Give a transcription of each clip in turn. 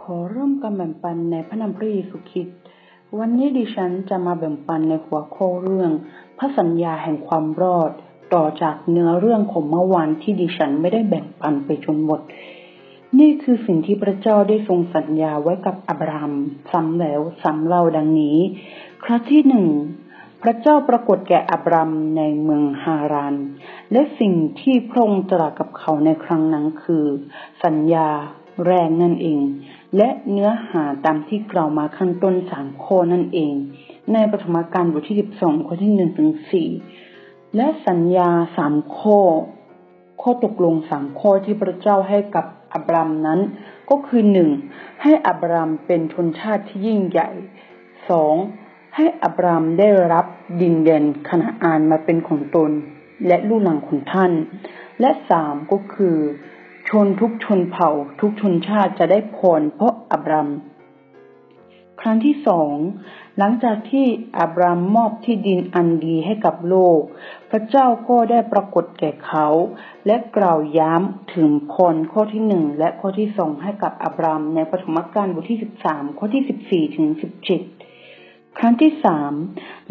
ขอเริ่มการแบ่งปันในพระนามพระเยซูคริสต์วันนี้ดิฉันจะมาแบ่งปันในหัวข้อเรื่อง พระสัญญาแห่งความรอด ต่อจากเนื้อเรื่องของเมื่อวานที่ดิฉันไม่ได้แบ่งปันไปจนหมด นี่คือสิ่งที่พระเจ้าได้ทรงสัญญาไว้กับอับรามซ้ำแล้วซ้ำเล่าดังนี้ ครั้งที่หนึ่งพระเจ้าปรากฏแก่อับรามในเมืองฮารัน และสิ่งที่พระองค์ตรัสกับเขาในครั้งนั้นคือ สัญญาแรงนั่นเอง และเนื้อหาตามที่กล่าวมาข้างต้นสามข้อนั่นเอง ในปฐมกาลบทที่สิบสองข้อที่หนึ่งถึงสี่และสัญญาสามข้อ ข้อตกลงสามข้อที่พระเจ้าให้กับอับรามนั้น ก็คือหนึ่งให้อับรามเป็นชนชาติที่ยิ่งใหญ่สองให้อับรามได้รับดินแดนคณาอานมาเป็นของตน และลูกหลังของท่าน และสามก็คือ ชนทุกชนเผ่า ทุกชนชาติจะได้พรเพราะอับรามครั้งที่สองหลังจากที่อับรามมอบที่ดินอันดีให้กับโลก พระเจ้าก็ได้ปรากฏแก่เขา และกล่าวย้ำถึงพรข้อที่หนึ่งและข้อที่สองให้กับอับรามในปฐมกาลบทที่สิบสามข้อที่สิบสี่ถึงสิบเจ็ด ครั้งที่สาม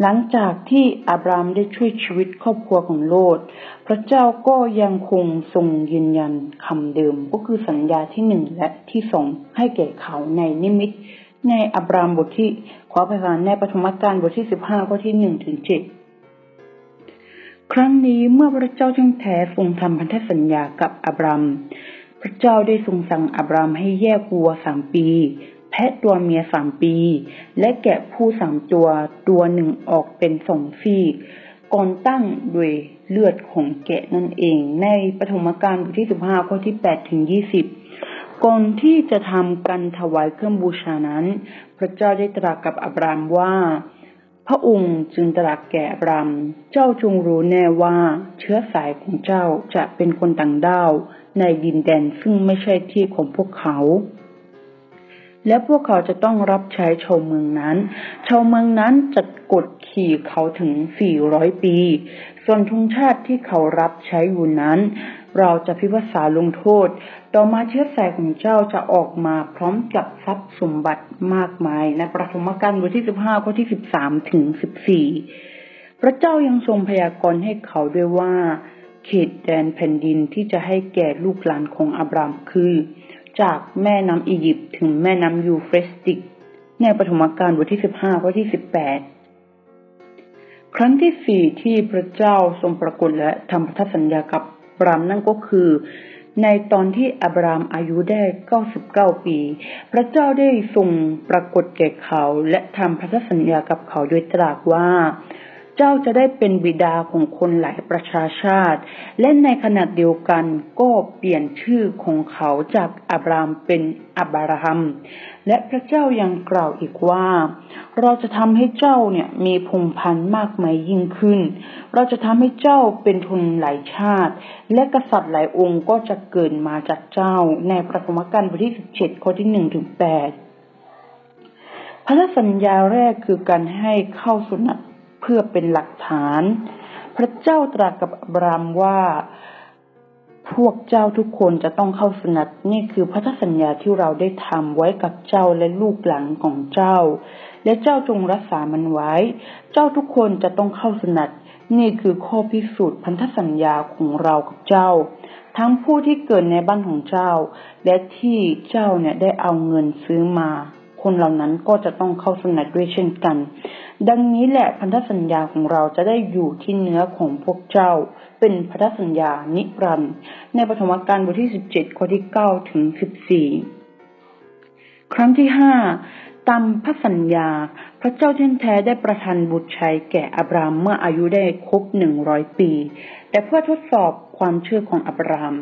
หลังจากที่อับรามได้ช่วยชีวิตครอบครัวของโลด พระเจ้าก็ยังคงทรงยืนยันคำเดิมก็คือสัญญาที่หนึ่งและที่สองให้แก่เขาในนิมิต ในอับรามบทที่ขอพระทานในปฐมกาลบทที่สิบห้าข้อที่หนึ่งถึงเจ็ดครั้งนี้เมื่อพระเจ้าทั้งแท้ทรงทำพันธสัญญากับอับรามพระเจ้าได้ทรงสั่งอับรามให้แยกวัวสามปี แพะตัวเมียสามปี และแกะผู้สามตัวตัวหนึ่งออกเป็นสองฟีกก่อนตั้งด้วยเลือดของแกะนั่นเอง ในปฐมกาลบทที่สิบห้าข้อที่แปดถึงยี่สิบก่อนที่จะทำกันถวายเครื่องบูชานั้น พระเจ้าได้ตรัสกับอับรามว่า พระองค์จึงตรัสแก่อับรามเจ้าจงรู้แน่ว่าเชื้อสายของเจ้าจะเป็นคนต่างด้าวในดินแดนซึ่งไม่ใช่ที่ของพวกเขา และพวกเขาจะต้องรับใช้ชาวเมืองนั้น ชาวเมืองนั้นจะกดขี่เขาถึง 400 ปี ส่วนทุงชาติที่เขารับใช้อยู่นั้น เราจะพิพากษาลงโทษ ต่อมาเชื้อสายของเจ้าจะออกมาพร้อมกับทรัพย์สมบัติมากมาย ในประธมกาลบทที่ 15 ข้อที่ 13 ถึง 14 พระเจ้ายังทรงพยากรณ์ให้เขาด้วยว่า เขตแดนแผ่นดินที่จะให้แก่ลูกหลานของอับรามคือ จากแม่น้ำอียิปต์ถึงแม่น้ำยูเฟรสติก ในปฐมกาลบทที่สิบห้าข้อที่สิบแปดครั้งที่สี่ที่พระเจ้าทรงปรากฏและทำพันธสัญญากับอับรามนั่นก็คือ ในตอนที่อับรามอายุได้เก้าสิบเก้าปี พระเจ้าได้ทรงปรากฏแก่เขาและทำพันธสัญญากับเขาโดยตรัสว่า เจ้าจะได้เป็นบิดาของคนหลายประชาชาติ และในขณะเดียวกันก็เปลี่ยนชื่อของเขาจากอับรามเป็นอับราฮัม และพระเจ้ายังกล่าวอีกว่า เราจะทำให้เจ้าเนี่ยมีพงพันธุ์มากมายยิ่งขึ้น เราจะทำให้เจ้าเป็นทุนหลายชาติ และกษัตริย์หลายองค์ก็จะเกิดมาจากเจ้า ในประธมกาลบทที่สิบเจ็ดข้อที่หนึ่งถึงแปดพันธสัญญาแรกคือการให้เข้าสุนัต เพื่อเป็นหลักฐาน พระเจ้าตรัสกับอับรามว่า พวกเจ้าทุกคนจะต้องเข้าสนัดนี่คือพันธสัญญาที่เราได้ทำไว้กับเจ้าและลูกหลังของเจ้า และเจ้าจงรักษามันไว้ เจ้าทุกคนจะต้องเข้าสนัดนี่คือข้อพิสูจน์พันธสัญญาของเรากับเจ้า ทั้งผู้ที่เกิดในบ้านของเจ้า และที่เจ้าเนี่ยได้เอาเงินซื้อมา คนเหล่านั้นก็จะต้องเข้าสนัดด้วยเช่นกัน ดังนี้แหละพันธสัญญาของเราจะได้อยู่ที่เนื้อของพวกเจ้า เป็นพันธสัญญานิรันดร์ในปฐมกาลบทที่สิบเจ็ดข้อที่เก้าถึงสิบสี่ครั้งที่ห้าตามพระสัญญา พระเจ้าแท้ได้ประทานบุตรชัยแก่อับรามเมื่ออายุได้ครบหนึ่งร้อยปี แต่เพื่อทดสอบความเชื่อของอับราม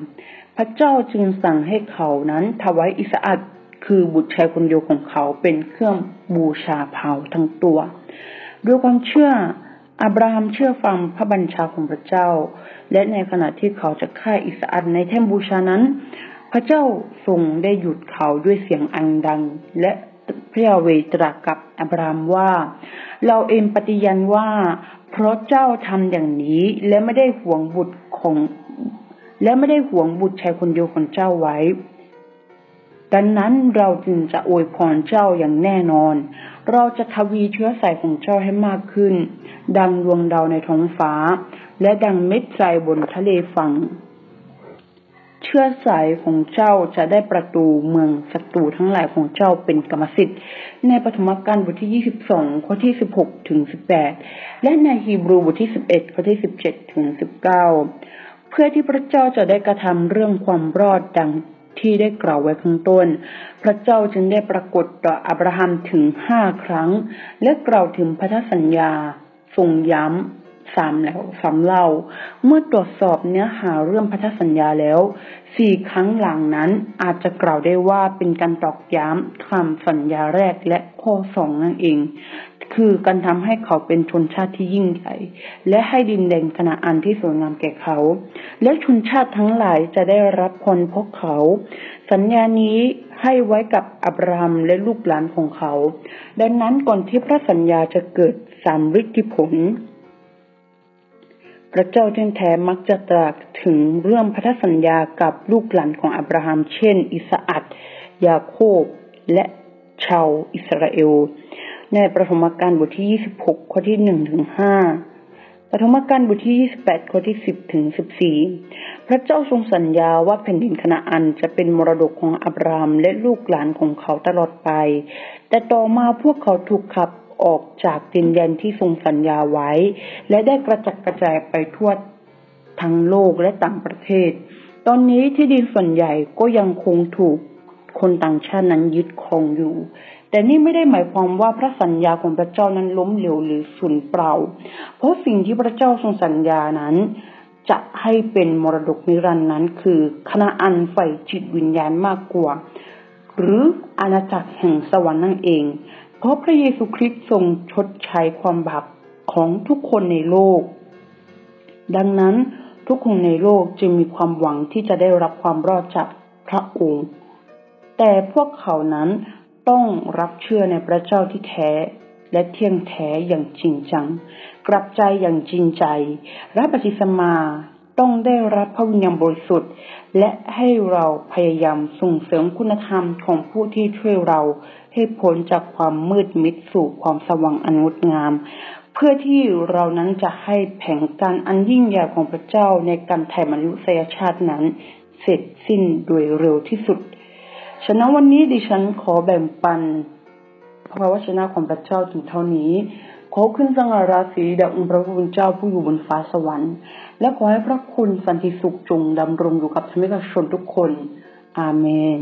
พระเจ้าจึงสั่งให้เขานั้นถวายอิสอัด คือบุตรชายคนเดียวของเขาเป็นเครื่องบูชาเผาทั้งตัว ด้วยความเชื่ออับราฮัมเชื่อฟังพระบัญชาของพระเจ้า และในขณะที่เขาจะฆ่าอิสอันในแท่นบูชานั้น พระเจ้าทรงได้หยุดเขาด้วยเสียงอังดัง และพระยาเวตรัสกับอับรามว่า เราเองปฏิญาณว่า เพราะเจ้าทำอย่างนี้และไม่ได้ห่วงบุตรของ และไม่ได้ห่วงบุตรชายคนเดียวของเจ้าไว้ ดังนั้นเราจึงจะอวยพรเจ้าอย่างแน่นอน เราจะทวีเชื้อสายของเจ้าให้มากขึ้น ดังดวงดาวในท้องฟ้า และดังเม็ดทรายบนทะเลฝั่ง เชื้อสายของเจ้าจะได้ประตูเมืองศัตรูทั้งหลายของเจ้าเป็นกรรมสิทธิ์ ในปฐมกาลบทที่ยี่สิบสองข้อที่สิบหกถึงสิบและในฮีบรูบทที่สิบเอ็ดข้อที่สิบเจ็ดถึงสิบเก้าเพื่อที่พระเจ้าจะได้กระทำเรื่องความรอดดัง ที่ได้กล่าวไว้ข้างต้น พระเจ้าจึงได้ปรากฏต่ออับราฮัมถึงห้าครั้ง และกล่าวถึงพันธสัญญาทรงย้ำ ซ้ำแล้วซ้ำเล่า เมื่อตรวจสอบเนื้อหาเรื่องพันธสัญญาแล้วสี่ครั้งหลังนั้นอาจจะกล่าวได้ว่าเป็นการตอกย้ำคำสัญญาแรกและข้อสองนั่นเอง คือการทำให้เขาเป็นชนชาติที่ยิ่งใหญ่และให้ดินแดนขณะอันที่สวยงามแก่เขา และชนชาติทั้งหลายจะได้รับพรพราะเขา สัญญานี้ให้ไว้กับอับราฮัมและลูกหลานของเขา ดังนั้นก่อนที่พระสัญญาจะเกิดสามฤทธิผล พระเจ้าแท้แท้มักจะตรัสถึงเรื่องพันธสัญญากับลูกหลานของอับราฮัมเช่น อิสอัดยาโคบ และชาวอิสราเอล ในประถมกาลบทที่ 26 ข้อที่ 1 ถึง 5ปฐมกาลบทที่ 28 ข้อที่ 10 ถึง 14 พระเจ้าทรงสัญญาว่าแผ่นดินคณาอันจะเป็นมรดกของอับรามและลูกหลานของเขาตลอดไป แต่ต่อมาพวกเขาถูกขับ ออกจากดินแดนที่ทรงสัญญาไว้ และได้กระจัดกระจายไปทั่วทั้งโลกและต่างประเทศ ตอนนี้ที่ดินส่วนใหญ่ก็ยังคงถูกคนต่างชาตินั้นยึดครองอยู่ แต่นี่ไม่ได้หมายความว่าพระสัญญาของพระเจ้านั้นล้มเหลวหรือสูญเปล่า เพราะสิ่งที่พระเจ้าทรงสัญญานั้น จะให้เป็นมรดกนิรันดร์นั้น คือคณะอันไฟจิตวิญญาณมากกว่า หรืออาณาจักรแห่งสวรรค์นั่นเอง เพราะพระเยซูคริสต์ทรงชดใช้ความบาปของทุกคนในโลก ดังนั้นทุกคนในโลกจึงมีความหวังที่จะได้รับความรอดจากพระองค์ แต่พวกเขานั้นต้องรับเชื่อในพระเจ้าที่แท้ และเที่ยงแท้อย่างจริงจัง กลับใจอย่างจริงใจ รับปฏิสมา ต้องได้รับพระวิญญาณบริสุทธิ์ และให้เราพยายามส่งเสริมคุณธรรมของผู้ที่ช่วยเราให้พ้นจากความมืดมิดสู่ความสว่างอันงดงาม เพื่อที่เรานั้นจะให้แผงการอันยิ่งใหญ่ของพระเจ้าในการไถ่มนุษยชาตินั้น เสร็จสิ้นโดยเร็วที่สุด ฉะนั้นวันนี้ดิฉันขอแบ่งปันพระวจนะของพระเจ้าถึงเท่านี้ ขอขึ้นสังราศีแด่องค์พระผู้เป็นเจ้าผู้อยู่บนฟ้าสวรรค์ และขอให้พระคุณสันติสุขจงดำรงอยู่กับสมิกชนทุกคน อาเมน